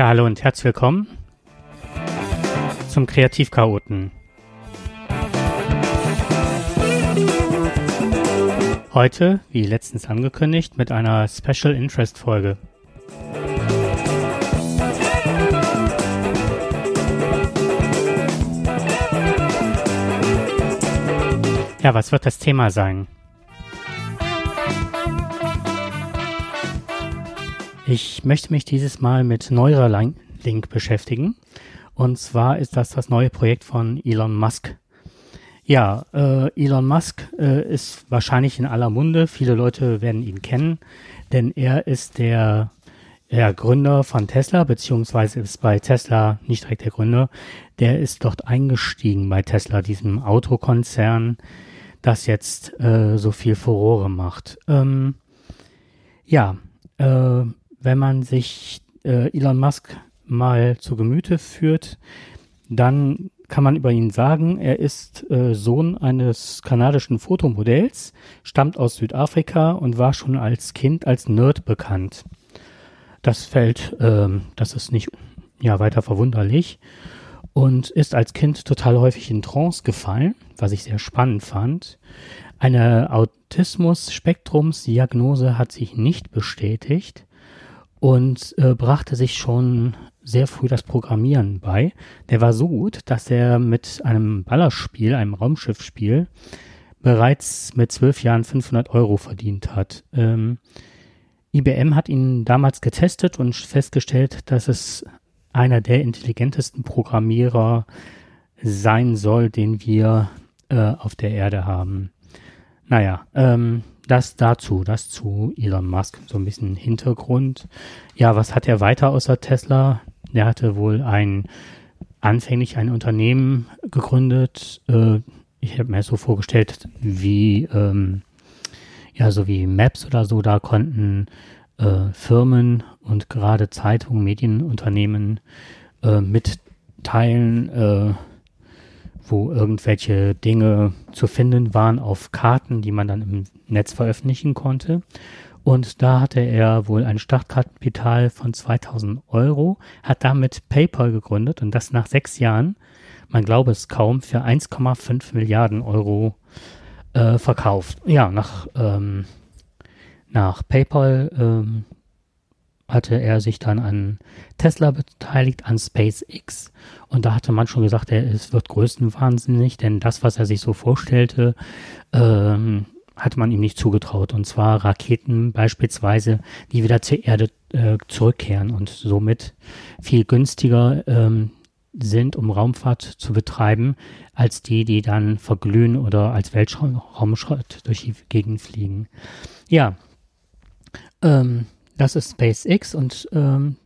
Ja, hallo und herzlich willkommen zum Kreativchaoten. Heute, wie letztens angekündigt, mit einer Special Interest Folge. Ja, was wird das Thema sein? Ich möchte mich dieses Mal mit Neuralink beschäftigen. Und zwar ist das das neue Projekt von Elon Musk. Ja, äh, Elon Musk äh, ist wahrscheinlich in aller Munde. Viele Leute werden ihn kennen, denn er ist der ja, Gründer von Tesla, beziehungsweise ist bei Tesla nicht direkt der Gründer. Der ist dort eingestiegen bei Tesla, diesem Autokonzern, das jetzt äh, so viel Furore macht. Ähm, ja, äh, wenn man sich äh, Elon Musk mal zu Gemüte führt, dann kann man über ihn sagen, er ist äh, Sohn eines kanadischen Fotomodells, stammt aus Südafrika und war schon als Kind als Nerd bekannt. Das fällt, ähm, das ist nicht ja weiter verwunderlich und ist als Kind total häufig in Trance gefallen, was ich sehr spannend fand. Eine Autismus-Spektrumsdiagnose hat sich nicht bestätigt und äh, brachte sich schon sehr früh das Programmieren bei. Der war so gut, dass er mit einem Ballerspiel, einem Raumschiffspiel, bereits mit zwölf Jahren 500 Euro verdient hat. Ähm, IBM hat ihn damals getestet und festgestellt, dass es einer der intelligentesten Programmierer sein soll, den wir äh, auf der Erde haben. Naja, ähm, das dazu, das zu Elon Musk, so ein bisschen Hintergrund. Ja, was hat er weiter außer Tesla? Der hatte wohl ein anfänglich ein Unternehmen gegründet. Äh, ich habe mir so vorgestellt, wie ähm, ja, so wie Maps oder so, da konnten äh, Firmen und gerade Zeitungen, Medienunternehmen äh, mitteilen, äh, wo irgendwelche Dinge zu finden waren auf Karten, die man dann im Netz veröffentlichen konnte. Und da hatte er wohl ein Startkapital von 2000 Euro, hat damit PayPal gegründet und das nach sechs Jahren, man glaube es kaum, für 1,5 Milliarden Euro äh, verkauft. Ja, nach, ähm, nach PayPal ähm, hatte er sich dann an Tesla beteiligt, an SpaceX. Und da hatte man schon gesagt, er ist, wird größtenwahnsinnig, denn das, was er sich so vorstellte, ähm, hatte man ihm nicht zugetraut. Und zwar Raketen beispielsweise, die wieder zur Erde äh, zurückkehren und somit viel günstiger ähm, sind, um Raumfahrt zu betreiben, als die, die dann verglühen oder als Weltraumschrott durch die Gegend fliegen. Ja, ähm, das ist SpaceX und ähm,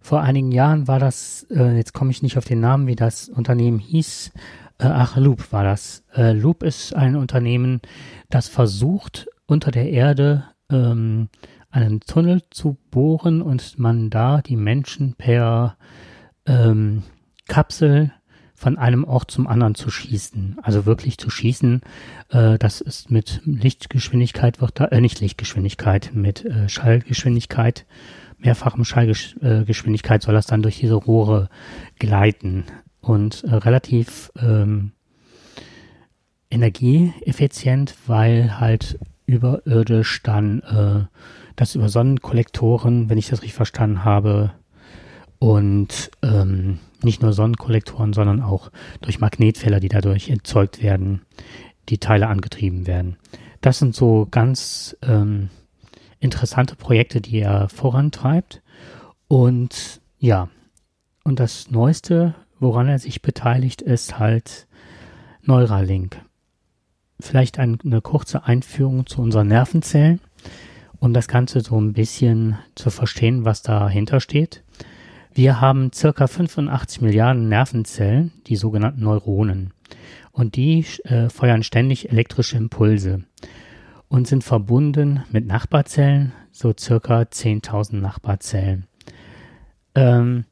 vor einigen Jahren war das, äh, jetzt komme ich nicht auf den Namen, wie das Unternehmen hieß, äh, ach, Loop war das. Äh, Loop ist ein Unternehmen, das versucht, unter der Erde ähm, einen Tunnel zu bohren und man da die Menschen per ähm, Kapsel von einem Ort zum anderen zu schießen. Also wirklich zu schießen, äh, das ist mit Lichtgeschwindigkeit, wird da, äh, nicht Lichtgeschwindigkeit, mit äh, Schallgeschwindigkeit, mehrfachem Schallgeschwindigkeit soll das dann durch diese Rohre gleiten und äh, relativ ähm, energieeffizient, weil halt überirdisch dann äh, das über Sonnenkollektoren, wenn ich das richtig verstanden habe, und ähm, nicht nur Sonnenkollektoren, sondern auch durch Magnetfelder, die dadurch erzeugt werden, die Teile angetrieben werden. Das sind so ganz ähm, interessante Projekte, die er vorantreibt. Und ja, und das Neueste, woran er sich beteiligt, ist halt Neuralink. Vielleicht eine kurze Einführung zu unseren Nervenzellen, um das Ganze so ein bisschen zu verstehen, was dahinter steht. Wir haben circa 85 Milliarden Nervenzellen, die sogenannten Neuronen. Und die äh, feuern ständig elektrische Impulse und sind verbunden mit Nachbarzellen, so circa 10.000 Nachbarzellen. Ähm,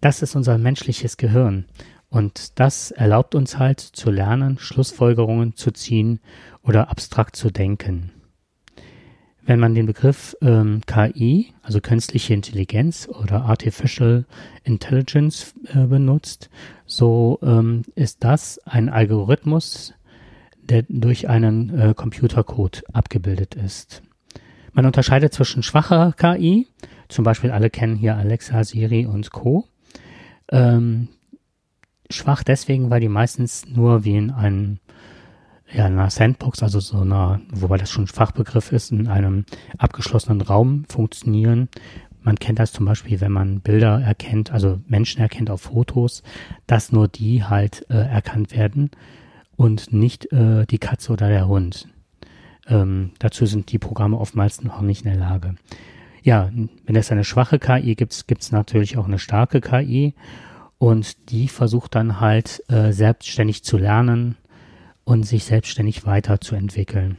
das ist unser menschliches Gehirn. Und das erlaubt uns halt zu lernen, Schlussfolgerungen zu ziehen oder abstrakt zu denken. Wenn man den Begriff ähm, KI, also künstliche Intelligenz oder Artificial Intelligence äh, benutzt, so ähm, ist das ein Algorithmus, der durch einen äh, Computercode abgebildet ist. Man unterscheidet zwischen schwacher KI, zum Beispiel alle kennen hier Alexa, Siri und Co. Ähm, schwach deswegen, weil die meistens nur wie in einem ja, einer Sandbox, also so einer, wobei das schon Fachbegriff ist, in einem abgeschlossenen Raum funktionieren. Man kennt das zum Beispiel, wenn man Bilder erkennt, also Menschen erkennt auf Fotos, dass nur die halt äh, erkannt werden und nicht äh, die Katze oder der Hund. Ähm, dazu sind die Programme oftmals noch nicht in der Lage. Ja, wenn es eine schwache KI gibt, gibt es natürlich auch eine starke KI und die versucht dann halt äh, selbstständig zu lernen und sich selbstständig weiterzuentwickeln.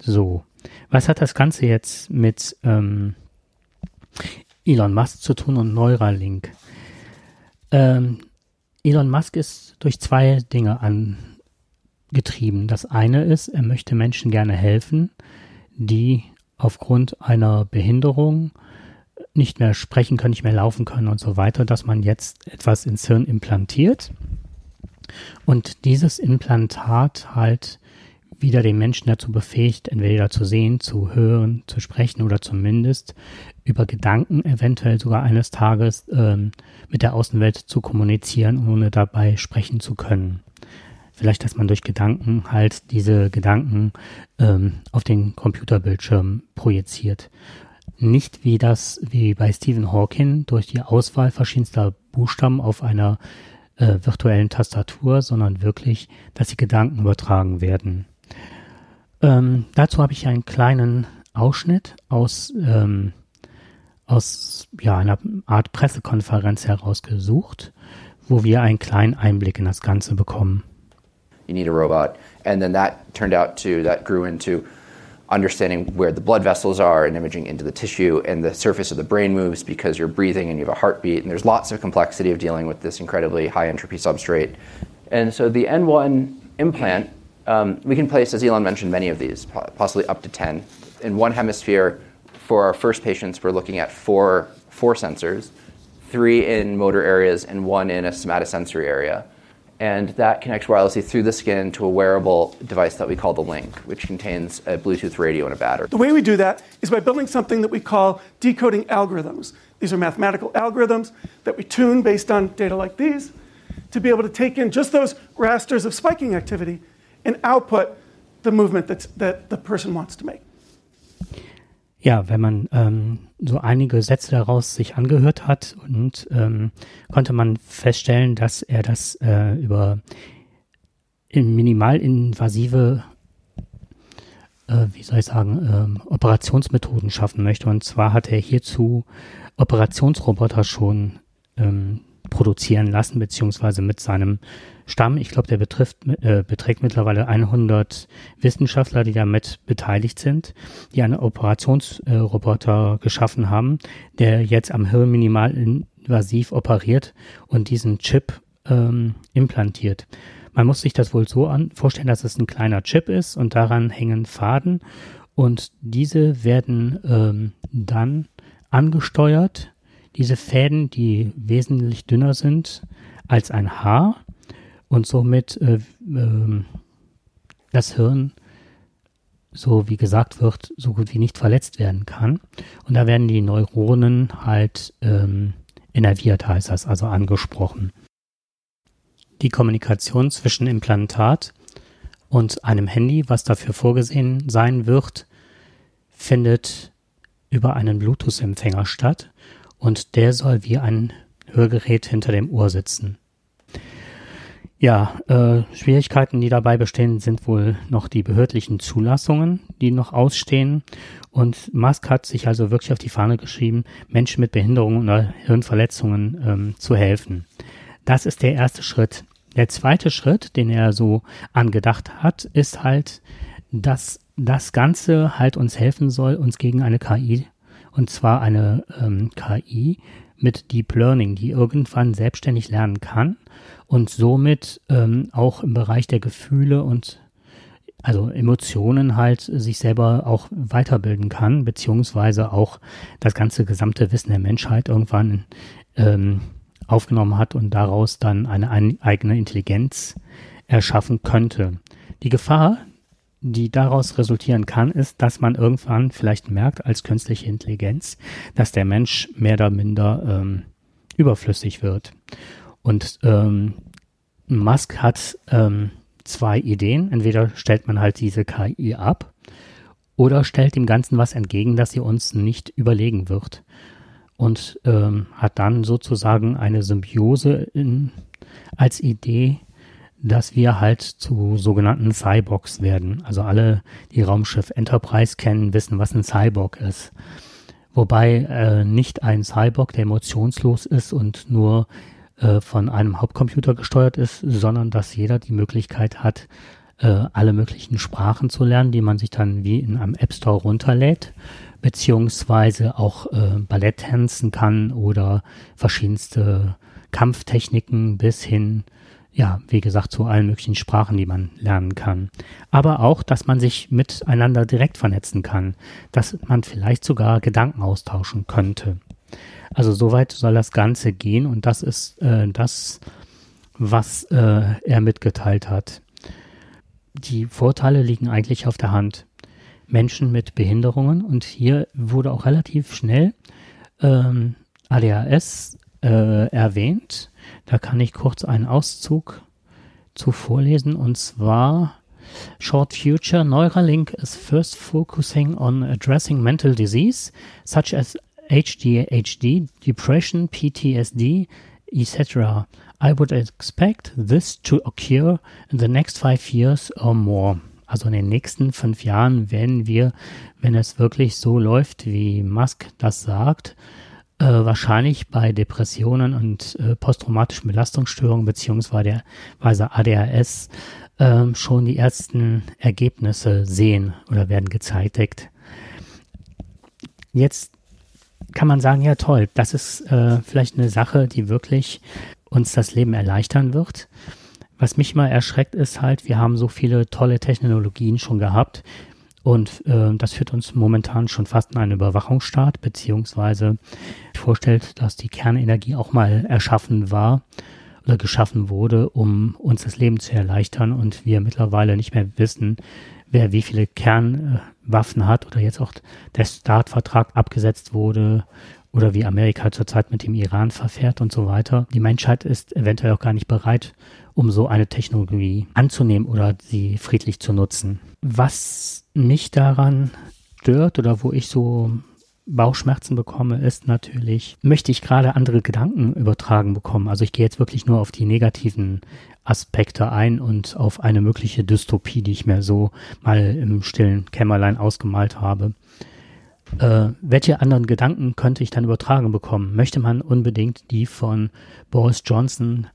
So, was hat das Ganze jetzt mit ähm, Elon Musk zu tun und Neuralink? Ähm, Elon Musk ist durch zwei Dinge angetrieben. Das eine ist, er möchte Menschen gerne helfen, die aufgrund einer Behinderung nicht mehr sprechen können, nicht mehr laufen können und so weiter, dass man jetzt etwas ins Hirn implantiert und dieses Implantat halt wieder den Menschen dazu befähigt, entweder zu sehen, zu hören, zu sprechen oder zumindest über Gedanken eventuell sogar eines Tages ähm, mit der Außenwelt zu kommunizieren, ohne dabei sprechen zu können. Vielleicht, dass man durch Gedanken halt diese Gedanken ähm, auf den Computerbildschirm projiziert. Nicht wie das, wie bei Stephen Hawking, durch die Auswahl verschiedenster Buchstaben auf einer äh, virtuellen Tastatur, sondern wirklich, dass die Gedanken übertragen werden. Ähm, dazu habe ich einen kleinen Ausschnitt aus, ähm, aus ja, einer Art Pressekonferenz herausgesucht, wo wir einen kleinen Einblick in das Ganze bekommen. You need a robot. And then that turned out to, that grew into understanding where the blood vessels are and imaging into the tissue and the surface of the brain moves because you're breathing and you have a heartbeat. And there's lots of complexity of dealing with this incredibly high entropy substrate. And so the n1 implant um, we can place as elon mentioned many of these possibly up to 10 in one hemisphere for our first patients we're looking at four four sensors three in motor areas and one in a somatosensory area and that connects wirelessly through the skin to a wearable device that we call the Link, which contains a Bluetooth radio and a battery. The way we do that is by building something that we call decoding algorithms. These are mathematical algorithms that we tune based on data like these to be able to take in just those rasters of spiking activity and output the movement that the person wants to make. Ja, wenn man ähm, so einige Sätze daraus sich angehört hat und ähm, konnte man feststellen, dass er das äh, über minimalinvasive, äh, wie soll ich sagen, äh, Operationsmethoden schaffen möchte. Und zwar hat er hierzu Operationsroboter schon ähm, produzieren lassen, beziehungsweise mit seinem Stamm. Ich glaube, der betrifft, äh, beträgt mittlerweile 100 Wissenschaftler, die damit beteiligt sind, die einen Operationsroboter äh, geschaffen haben, der jetzt am Hirn minimalinvasiv operiert und diesen Chip ähm, implantiert. Man muss sich das wohl so an, vorstellen, dass es ein kleiner Chip ist und daran hängen Faden und diese werden ähm, dann angesteuert. Diese Fäden, die wesentlich dünner sind als ein Haar, und somit äh, äh, das Hirn, so wie gesagt wird, so gut wie nicht verletzt werden kann. Und da werden die Neuronen halt ähm, innerviert, heißt das, also angesprochen. Die Kommunikation zwischen Implantat und einem Handy, was dafür vorgesehen sein wird, findet über einen Bluetooth-Empfänger statt und der soll wie ein Hörgerät hinter dem Ohr sitzen. Ja, äh, Schwierigkeiten, die dabei bestehen, sind wohl noch die behördlichen Zulassungen, die noch ausstehen. Und Musk hat sich also wirklich auf die Fahne geschrieben, Menschen mit Behinderungen oder Hirnverletzungen ähm, zu helfen. Das ist der erste Schritt. Der zweite Schritt, den er so angedacht hat, ist halt, dass das Ganze halt uns helfen soll, uns gegen eine KI, und zwar eine ähm, KI mit Deep Learning, die irgendwann selbstständig lernen kann und somit ähm, auch im Bereich der Gefühle und also Emotionen halt sich selber auch weiterbilden kann, beziehungsweise auch das ganze gesamte Wissen der Menschheit irgendwann ähm, aufgenommen hat und daraus dann eine eigene Intelligenz erschaffen könnte. Die Gefahr, die daraus resultieren kann, ist, dass man irgendwann vielleicht merkt als künstliche Intelligenz, dass der Mensch mehr oder minder ähm, überflüssig wird. Und ähm, Musk hat ähm, zwei Ideen. Entweder stellt man halt diese KI ab oder stellt dem Ganzen was entgegen, dass sie uns nicht überlegen wird. Und ähm, hat dann sozusagen eine Symbiose in, als Idee, dass wir halt zu sogenannten Cyborgs werden. Also alle, die Raumschiff Enterprise kennen, wissen, was ein Cyborg ist. Wobei äh, nicht ein Cyborg, der emotionslos ist und nur äh, von einem Hauptcomputer gesteuert ist, sondern dass jeder die Möglichkeit hat, äh, alle möglichen Sprachen zu lernen, die man sich dann wie in einem App Store runterlädt, beziehungsweise auch äh, Ballett tanzen kann oder verschiedenste Kampftechniken bis hin ja, wie gesagt, zu allen möglichen Sprachen, die man lernen kann. Aber auch, dass man sich miteinander direkt vernetzen kann, dass man vielleicht sogar Gedanken austauschen könnte. Also soweit soll das Ganze gehen und das ist äh, das, was äh, er mitgeteilt hat. Die Vorteile liegen eigentlich auf der Hand. Menschen mit Behinderungen und hier wurde auch relativ schnell ähm, ADHS äh, erwähnt da kann ich kurz einen Auszug zu vorlesen und zwar Short Future Neuralink is first focusing on addressing mental disease such as HDHD, depression, PTSD, etc. I would expect this to occur in the next five years or more. Also in den nächsten fünf Jahren werden wir, wenn es wirklich so läuft, wie Musk das sagt, äh, wahrscheinlich bei Depressionen und äh, posttraumatischen Belastungsstörungen beziehungsweise ADHS äh, schon die ersten Ergebnisse sehen oder werden gezeitigt. Jetzt kann man sagen, ja toll, das ist äh, vielleicht eine Sache, die wirklich uns das Leben erleichtern wird. Was mich mal erschreckt ist halt, wir haben so viele tolle Technologien schon gehabt, und äh, das führt uns momentan schon fast in einen Überwachungsstaat, beziehungsweise vorstellt, dass die Kernenergie auch mal erschaffen war oder geschaffen wurde, um uns das Leben zu erleichtern und wir mittlerweile nicht mehr wissen, wer wie viele Kernwaffen hat oder jetzt auch der Startvertrag abgesetzt wurde oder wie Amerika zurzeit mit dem Iran verfährt und so weiter. Die Menschheit ist eventuell auch gar nicht bereit, um so eine Technologie anzunehmen oder sie friedlich zu nutzen. Was mich daran stört oder wo ich so Bauchschmerzen bekomme, ist natürlich, möchte ich gerade andere Gedanken übertragen bekommen. Also ich gehe jetzt wirklich nur auf die negativen Aspekte ein und auf eine mögliche Dystopie, die ich mir so mal im stillen Kämmerlein ausgemalt habe. Äh, welche anderen Gedanken könnte ich dann übertragen bekommen? Möchte man unbedingt die von Boris Johnson,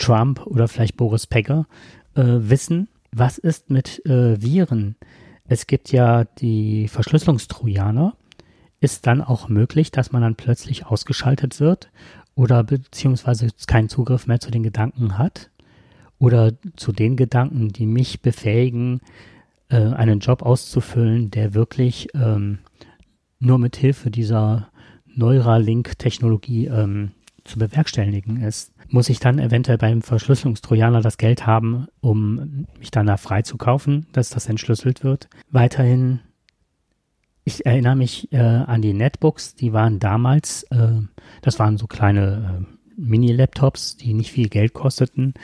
Trump oder vielleicht Boris Pegger äh, wissen? Was ist mit äh, Viren? Es gibt ja die Verschlüsselungstrojaner. Ist dann auch möglich, dass man dann plötzlich ausgeschaltet wird oder beziehungsweise keinen Zugriff mehr zu den Gedanken hat oder zu den Gedanken, die mich befähigen, äh, einen Job auszufüllen, der wirklich ähm, nur mit Hilfe dieser Neuralink-Technologie ähm, zu bewerkstelligen ist muss ich dann eventuell beim Verschlüsselungstrojaner das Geld haben, um mich danach frei zu kaufen, dass das entschlüsselt wird. Weiterhin, ich erinnere mich äh, an die Netbooks, die waren damals, äh, das waren so kleine äh, Mini-Laptops, die nicht viel Geld kosteten,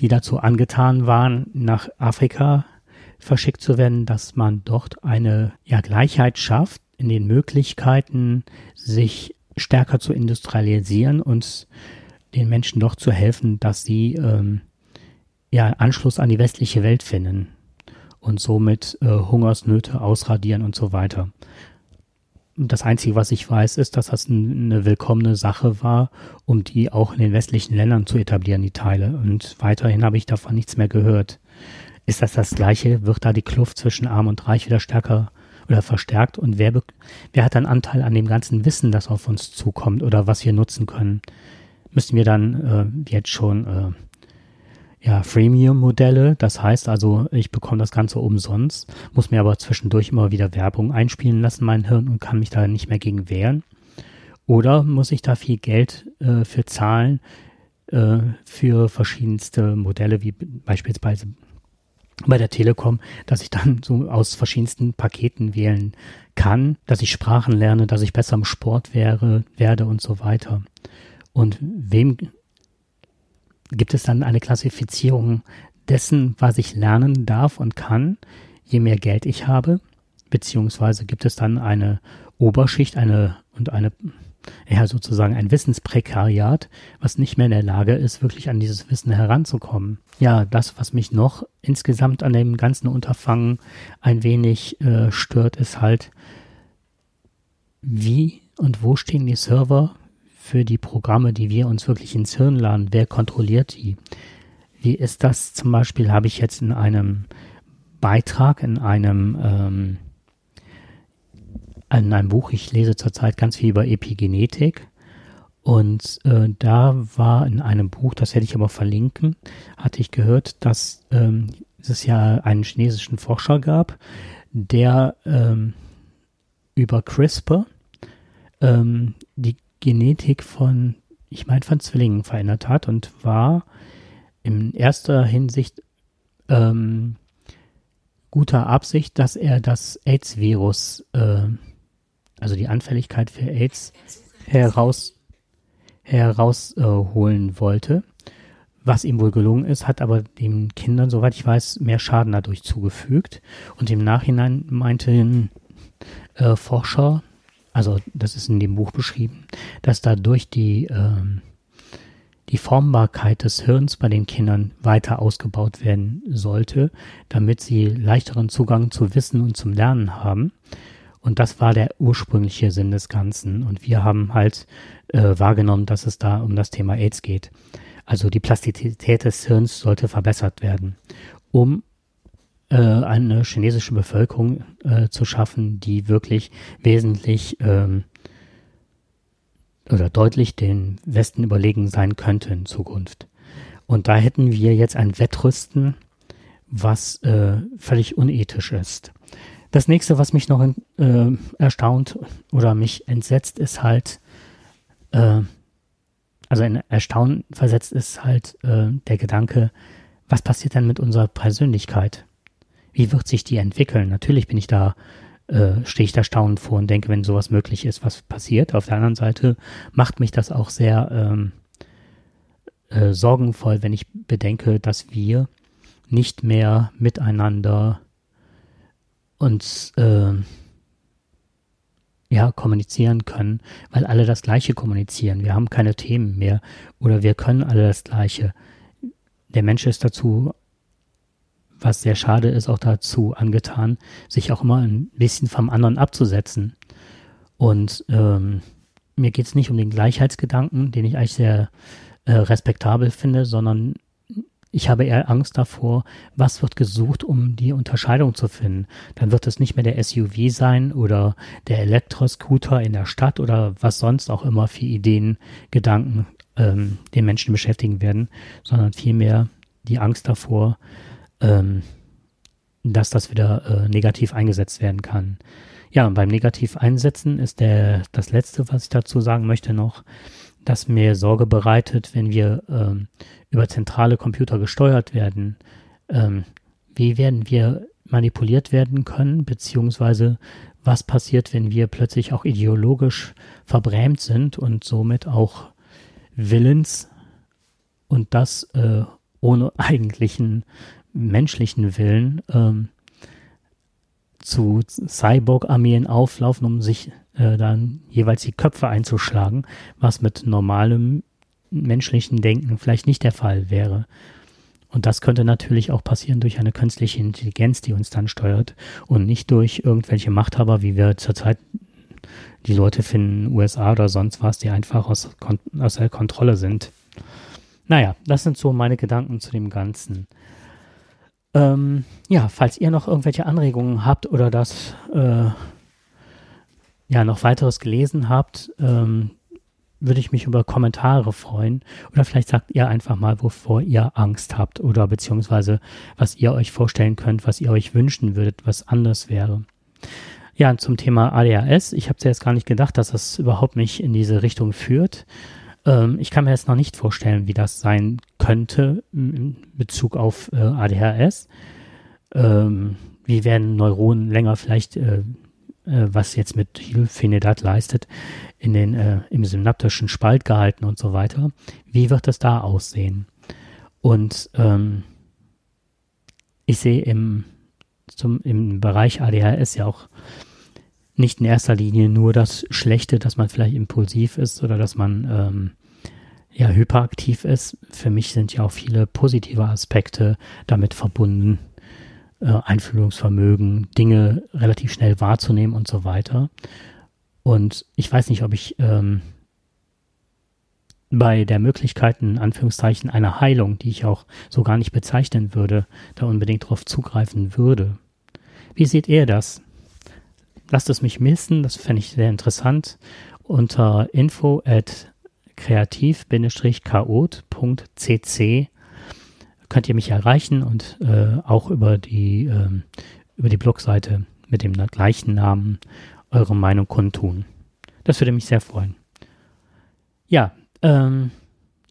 die dazu angetan waren, nach Afrika verschickt zu werden, dass man dort eine ja, Gleichheit schafft in den Möglichkeiten, sich stärker zu industrialisieren und den Menschen doch zu helfen, dass sie ähm, ja Anschluss an die westliche Welt finden und somit äh, Hungersnöte ausradieren und so weiter. Das Einzige, was ich weiß, ist, dass das eine willkommene Sache war, um die auch in den westlichen Ländern zu etablieren, die Teile. Und weiterhin habe ich davon nichts mehr gehört. Ist das das Gleiche? Wird da die Kluft zwischen Arm und Reich wieder stärker oder verstärkt? Und wer, wer hat einen Anteil an dem ganzen Wissen, das auf uns zukommt oder was wir nutzen können? müssen wir dann äh, jetzt schon äh, ja, Freemium-Modelle. Das heißt also, ich bekomme das Ganze umsonst, muss mir aber zwischendurch immer wieder Werbung einspielen lassen, mein Hirn, und kann mich da nicht mehr gegen wehren. Oder muss ich da viel Geld äh, für zahlen äh, für verschiedenste Modelle, wie beispielsweise bei der Telekom, dass ich dann so aus verschiedensten Paketen wählen kann, dass ich Sprachen lerne, dass ich besser im Sport wäre, werde und so weiter. Und wem gibt es dann eine Klassifizierung dessen, was ich lernen darf und kann, je mehr Geld ich habe? Beziehungsweise gibt es dann eine Oberschicht, eine und eine, ja, sozusagen ein Wissensprekariat, was nicht mehr in der Lage ist, wirklich an dieses Wissen heranzukommen. Ja, das, was mich noch insgesamt an dem ganzen Unterfangen ein wenig äh, stört, ist halt, wie und wo stehen die Server für die Programme, die wir uns wirklich ins Hirn laden? Wer kontrolliert die? Wie ist das zum Beispiel, habe ich jetzt in einem Beitrag, in einem, ähm, in einem Buch, ich lese zurzeit ganz viel über Epigenetik. Und äh, da war in einem Buch, das werde ich aber verlinken, hatte ich gehört, dass ähm, es ja einen chinesischen Forscher gab, der ähm, über CRISPR ähm, die Genetik von, ich meine, von Zwillingen verändert hat und war in erster Hinsicht ähm, guter Absicht, dass er das AIDS-Virus, äh, also die Anfälligkeit für AIDS, heraus herausholen äh, wollte. Was ihm wohl gelungen ist, hat aber den Kindern, soweit ich weiß, mehr Schaden dadurch zugefügt. Und im Nachhinein meinten äh, Forscher, also das ist in dem Buch beschrieben, dass dadurch die, ähm, die Formbarkeit des Hirns bei den Kindern weiter ausgebaut werden sollte, damit sie leichteren Zugang zu Wissen und zum Lernen haben. Und das war der ursprüngliche Sinn des Ganzen. Und wir haben halt äh, wahrgenommen, dass es da um das Thema AIDS geht. Also die Plastizität des Hirns sollte verbessert werden, um äh, eine chinesische Bevölkerung äh, zu schaffen, die wirklich wesentlich ähm, oder deutlich den Westen überlegen sein könnte in Zukunft. Und da hätten wir jetzt ein Wettrüsten, was äh, völlig unethisch ist. Das nächste, was mich noch äh, erstaunt oder mich entsetzt, ist halt, äh, also in Erstaunen versetzt ist halt äh, der Gedanke, was passiert denn mit unserer Persönlichkeit? wie wird sich die entwickeln? Natürlich bin ich da, äh, stehe ich da staunend vor und denke, wenn sowas möglich ist, was passiert. Auf der anderen Seite macht mich das auch sehr ähm, äh, sorgenvoll, wenn ich bedenke, dass wir nicht mehr miteinander uns äh, ja, kommunizieren können, weil alle das Gleiche kommunizieren. Wir haben keine Themen mehr oder wir können alle das Gleiche. Der Mensch ist dazu was sehr schade ist, auch dazu angetan, sich auch immer ein bisschen vom anderen abzusetzen. Und ähm, mir geht es nicht um den Gleichheitsgedanken, den ich eigentlich sehr äh, respektabel finde, sondern ich habe eher Angst davor, was wird gesucht, um die Unterscheidung zu finden. Dann wird es nicht mehr der SUV sein oder der Elektroscooter in der Stadt oder was sonst auch immer für Ideen, Gedanken ähm, den Menschen beschäftigen werden, sondern vielmehr die Angst davor, ähm, dass das wieder äh, negativ eingesetzt werden kann. Ja, beim negativ einsetzen ist der, das letzte, was ich dazu sagen möchte noch, dass mir Sorge bereitet, wenn wir ähm, über zentrale Computer gesteuert werden. Ähm, wie werden wir manipuliert werden können, beziehungsweise was passiert, wenn wir plötzlich auch ideologisch verbrämt sind und somit auch Willens und das äh, ohne eigentlichen menschlichen Willen ähm, zu Cyborg-Armeen auflaufen, um sich äh, dann jeweils die Köpfe einzuschlagen, was mit normalem menschlichen Denken vielleicht nicht der Fall wäre. Und das könnte natürlich auch passieren durch eine künstliche Intelligenz, die uns dann steuert und nicht durch irgendwelche Machthaber, wie wir zurzeit die Leute finden, USA oder sonst was, die einfach aus, aus der Kontrolle sind. Naja, das sind so meine Gedanken zu dem Ganzen. Ähm, ja, falls ihr noch irgendwelche Anregungen habt oder das äh, ja noch weiteres gelesen habt, ähm, würde ich mich über Kommentare freuen. Oder vielleicht sagt ihr einfach mal, wovor ihr Angst habt oder beziehungsweise was ihr euch vorstellen könnt, was ihr euch wünschen würdet, was anders wäre. Ja, zum Thema ADHS. Ich habe zuerst gar nicht gedacht, dass das überhaupt mich in diese Richtung führt. Ähm, ich kann mir jetzt noch nicht vorstellen, wie das sein könnte in Bezug auf äh, ADHS. Ähm, wie werden Neuronen länger vielleicht, äh, äh, was jetzt mit Hilfenedat leistet, in den, äh, im synaptischen Spalt gehalten und so weiter. Wie wird das da aussehen? Und ähm, ich sehe im, zum, im Bereich ADHS ja auch nicht in erster Linie nur das Schlechte, dass man vielleicht impulsiv ist oder dass man ähm, ja hyperaktiv ist. Für mich sind ja auch viele positive Aspekte damit verbunden. Äh, Einfühlungsvermögen, Dinge relativ schnell wahrzunehmen und so weiter. Und ich weiß nicht, ob ich ähm, bei der Möglichkeit, in Anführungszeichen, einer Heilung, die ich auch so gar nicht bezeichnen würde, da unbedingt drauf zugreifen würde. Wie seht ihr das? Lasst es mich wissen, das fände ich sehr interessant. Unter info at kreativ-chaot.cc könnt ihr mich erreichen und äh, auch über die, äh, über die Blogseite mit dem gleichen Namen eure Meinung kundtun. Das würde mich sehr freuen. Ja, ähm,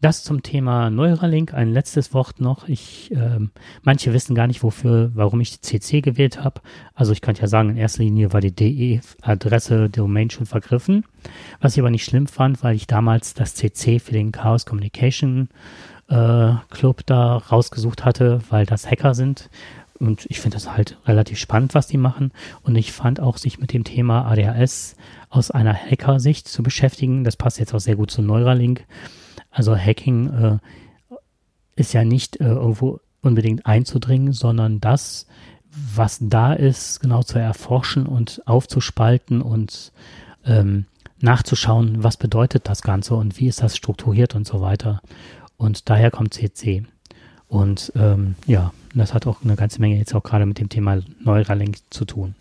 das zum Thema Neuralink. Ein letztes Wort noch. Ich, ähm, manche wissen gar nicht, wofür, warum ich CC gewählt habe. Also ich könnte ja sagen, in erster Linie war die DE-Adresse Domain schon vergriffen. Was ich aber nicht schlimm fand, weil ich damals das CC für den Chaos Communication äh, Club da rausgesucht hatte, weil das Hacker sind. Und ich finde das halt relativ spannend, was die machen. Und ich fand auch, sich mit dem Thema ADHS aus einer Hacker-Sicht zu beschäftigen. Das passt jetzt auch sehr gut zu Neuralink also Hacking äh, ist ja nicht äh, irgendwo unbedingt einzudringen, sondern das, was da ist, genau zu erforschen und aufzuspalten und ähm, nachzuschauen, was bedeutet das Ganze und wie ist das strukturiert und so weiter. Und daher kommt CC. Und ähm, ja, das hat auch eine ganze Menge jetzt auch gerade mit dem Thema Neuralink zu tun.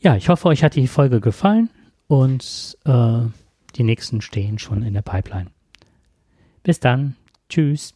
Ja, ich hoffe, euch hat die Folge gefallen und äh, die nächsten stehen schon in der Pipeline. Bis dann. Tschüss.